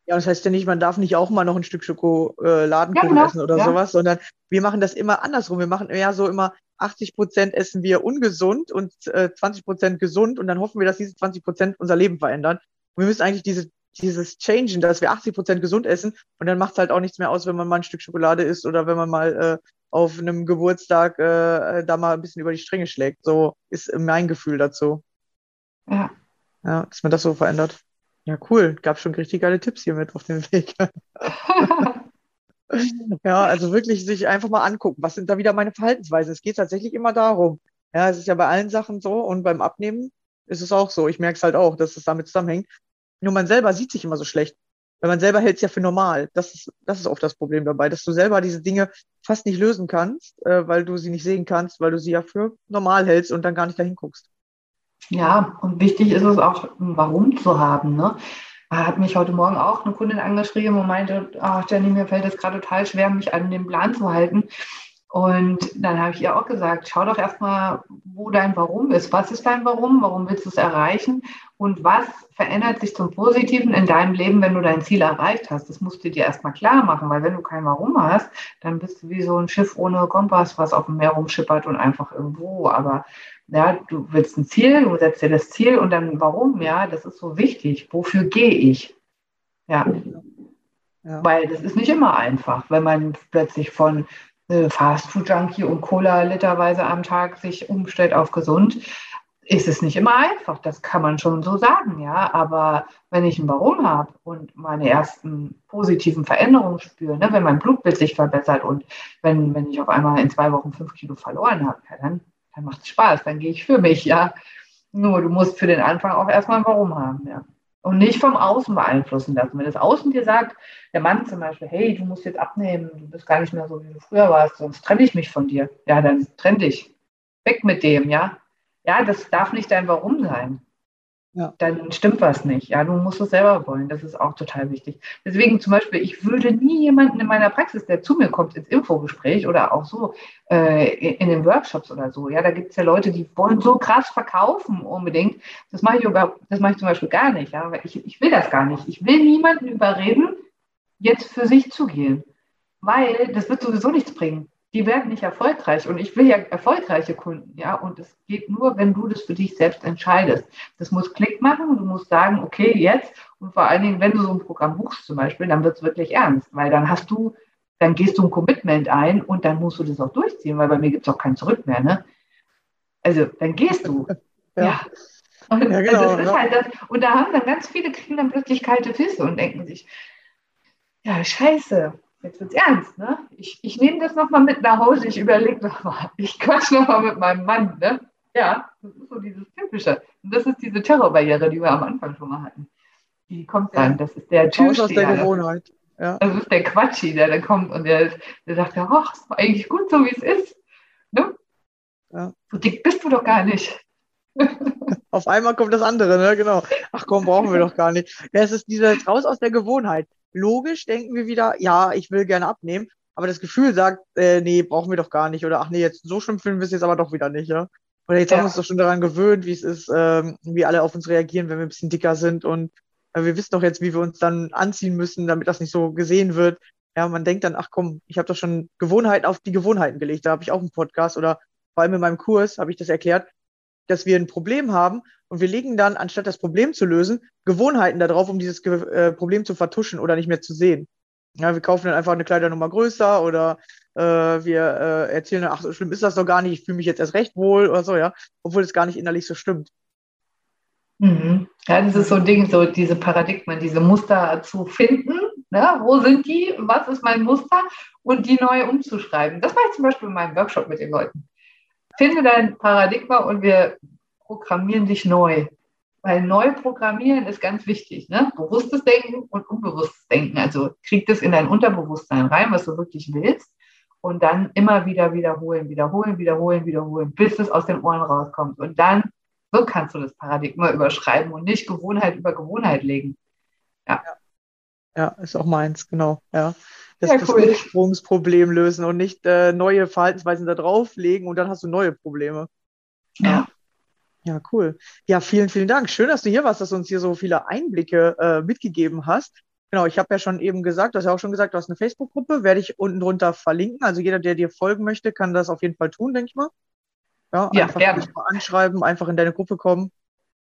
A: Ja, das heißt ja nicht, man darf nicht auch mal noch ein Stück Schokoladenkuchen ja, genau. essen oder ja. sowas, sondern wir machen das immer andersrum. Wir machen eher so immer 80 Prozent essen wir ungesund und äh, 20 Prozent gesund und dann hoffen wir, dass diese 20 Prozent unser Leben verändern. Und wir müssen eigentlich diese, dieses Changen, dass wir 80 Prozent gesund essen und dann macht es halt auch nichts mehr aus, wenn man mal ein Stück Schokolade isst oder wenn man mal äh, auf einem Geburtstag äh, da mal ein bisschen über die Stränge schlägt. So ist mein Gefühl dazu. Ja. Ja, dass man das so verändert. Ja, cool. Gab schon richtig geile Tipps hier mit auf dem Weg. ja, also wirklich sich einfach mal angucken, was sind da wieder meine Verhaltensweisen. Es geht tatsächlich immer darum. Ja, es ist ja bei allen Sachen so und beim Abnehmen ist es auch so. Ich merke es halt auch, dass es damit zusammenhängt. Nur man selber sieht sich immer so schlecht. Weil man selber hält es ja für normal. Das ist, das ist oft das Problem dabei, dass du selber diese Dinge fast nicht lösen kannst, äh, weil du sie nicht sehen kannst, weil du sie ja für normal hältst und dann gar nicht dahin guckst.
B: Ja, und wichtig ist es auch, Warum zu haben. Ne? Hat mich heute Morgen auch eine Kundin angeschrieben und meinte, ach Jenny, mir fällt es gerade total schwer, mich an den Plan zu halten. Und dann habe ich ihr auch gesagt, schau doch erstmal, wo dein Warum ist. Was ist dein Warum? Warum willst du es erreichen? Und was verändert sich zum Positiven in deinem Leben, wenn du dein Ziel erreicht hast? Das musst du dir erstmal klar machen, weil wenn du kein Warum hast, dann bist du wie so ein Schiff ohne Kompass, was auf dem Meer rumschippert und einfach irgendwo. Aber ja, du willst ein Ziel, du setzt dir das Ziel und dann warum, ja, das ist so wichtig. Wofür gehe ich? Ja. ja. Weil das ist nicht immer einfach, wenn man plötzlich von Fastfood-Junkie und Cola literweise am Tag sich umstellt auf gesund, ist es nicht immer einfach. Das kann man schon so sagen, ja. Aber wenn ich ein Warum habe und meine ersten positiven Veränderungen spüre, ne, wenn mein Blutbild sich verbessert und wenn, wenn ich auf einmal in zwei Wochen fünf Kilo verloren habe, ja, dann dann macht es Spaß, dann gehe ich für mich, ja. Nur du musst für den Anfang auch erstmal ein Warum haben, ja. Und nicht vom Außen beeinflussen lassen. Wenn das Außen dir sagt, der Mann zum Beispiel, hey, du musst jetzt abnehmen, du bist gar nicht mehr so, wie du früher warst, sonst trenne ich mich von dir. Ja, dann trenn dich. Weg mit dem, ja. Ja, das darf nicht dein Warum sein ja. dann stimmt was nicht. Ja, du musst es selber wollen. Das ist auch total wichtig. Deswegen zum Beispiel, ich würde nie jemanden in meiner Praxis, der zu mir kommt ins Infogespräch oder auch so äh, in den Workshops oder so. Ja, da gibt es ja Leute, die wollen so krass verkaufen unbedingt. Das mache ich überhaupt, das mache ich zum Beispiel gar nicht. Ja, ich, ich will das gar nicht. Ich will niemanden überreden, jetzt für sich zu gehen. Weil das wird sowieso nichts bringen die werden nicht erfolgreich. Und ich will ja erfolgreiche Kunden, ja. Und es geht nur, wenn du das für dich selbst entscheidest. Das muss Klick machen. Du musst sagen, okay, jetzt. Und vor allen Dingen, wenn du so ein Programm buchst zum Beispiel, dann wird es wirklich ernst, weil dann hast du, dann gehst du ein Commitment ein und dann musst du das auch durchziehen, weil bei mir gibt es auch kein Zurück mehr, ne? Also dann gehst du. ja. ja. Und, ja, genau, also das ist halt das, und da haben dann ganz viele kriegen dann plötzlich kalte Füße und denken sich, ja, scheiße, jetzt wird es ernst, ne? Ich, ich nehme das nochmal mit nach Hause, ich überlege nochmal, ich quatsch nochmal mit meinem Mann, ne? Ja, das ist so dieses Typische. Und das ist diese Terrorbarriere, die wir am Anfang schon mal hatten. Die kommt dann, das ist der
A: Türsteher. aus der Gewohnheit.
B: Ja. Das ist der Quatschi, der da kommt und der, der sagt, ja, ach, ist eigentlich gut so, wie es ist. Ne? Ja. So dick bist du doch gar nicht.
A: Auf einmal kommt das andere, ne? Genau. Ach komm, brauchen wir doch gar nicht. Ja, es ist dieses raus aus der Gewohnheit logisch denken wir wieder, ja, ich will gerne abnehmen, aber das Gefühl sagt, äh, nee, brauchen wir doch gar nicht. Oder ach nee, jetzt so schlimm finden wir es jetzt aber doch wieder nicht, ja. Oder jetzt ja. haben wir uns doch schon daran gewöhnt, wie es ist, ähm, wie alle auf uns reagieren, wenn wir ein bisschen dicker sind. Und äh, wir wissen doch jetzt, wie wir uns dann anziehen müssen, damit das nicht so gesehen wird. Ja, man denkt dann, ach komm, ich habe doch schon Gewohnheiten auf die Gewohnheiten gelegt. Da habe ich auch einen Podcast oder vor allem in meinem Kurs habe ich das erklärt, dass wir ein Problem haben und wir legen dann, anstatt das Problem zu lösen, Gewohnheiten darauf, um dieses äh, Problem zu vertuschen oder nicht mehr zu sehen. Ja, wir kaufen dann einfach eine Kleidernummer größer oder äh, wir äh, erzählen ach, so schlimm ist das doch gar nicht, ich fühle mich jetzt erst recht wohl oder so, ja, obwohl es gar nicht innerlich so stimmt.
B: Mhm. Ja, das ist so ein Ding, so diese Paradigmen, diese Muster zu finden. Ne? Wo sind die? Was ist mein Muster? Und die neu umzuschreiben. Das mache ich zum Beispiel in meinem Workshop mit den Leuten finde dein Paradigma und wir programmieren dich neu. Weil neu programmieren ist ganz wichtig. Ne? Bewusstes Denken und unbewusstes Denken. Also krieg das in dein Unterbewusstsein rein, was du wirklich willst. Und dann immer wieder wiederholen, wiederholen, wiederholen, wiederholen, bis es aus den Ohren rauskommt. Und dann, so kannst du das Paradigma überschreiben und nicht Gewohnheit über Gewohnheit legen.
A: Ja. Ja, ist auch meins, genau. Ja das, ja, cool. Ursprungsproblem lösen und nicht äh, neue Verhaltensweisen da drauflegen und dann hast du neue Probleme. Ja. Ja, cool. Ja, vielen, vielen Dank. Schön, dass du hier warst, dass du uns hier so viele Einblicke äh, mitgegeben hast. Genau, ich habe ja schon eben gesagt, du hast ja auch schon gesagt, du hast eine Facebook-Gruppe, werde ich unten drunter verlinken. Also jeder, der dir folgen möchte, kann das auf jeden Fall tun, denke ich mal. Ja, ja einfach gerne. anschreiben, einfach in deine Gruppe kommen.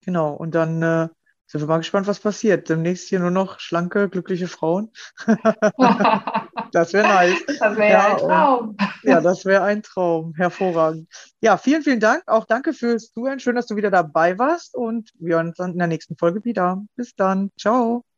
A: Genau, und dann äh, sind wir mal gespannt, was passiert. Demnächst hier nur noch schlanke, glückliche Frauen. das wäre nice.
B: Das wäre ja, ein Traum.
A: ja, das wäre ein Traum. Hervorragend. Ja, vielen, vielen Dank. Auch danke fürs Zuhören. Schön, dass du wieder dabei warst. Und wir hören uns dann in der nächsten Folge wieder. Bis dann. Ciao.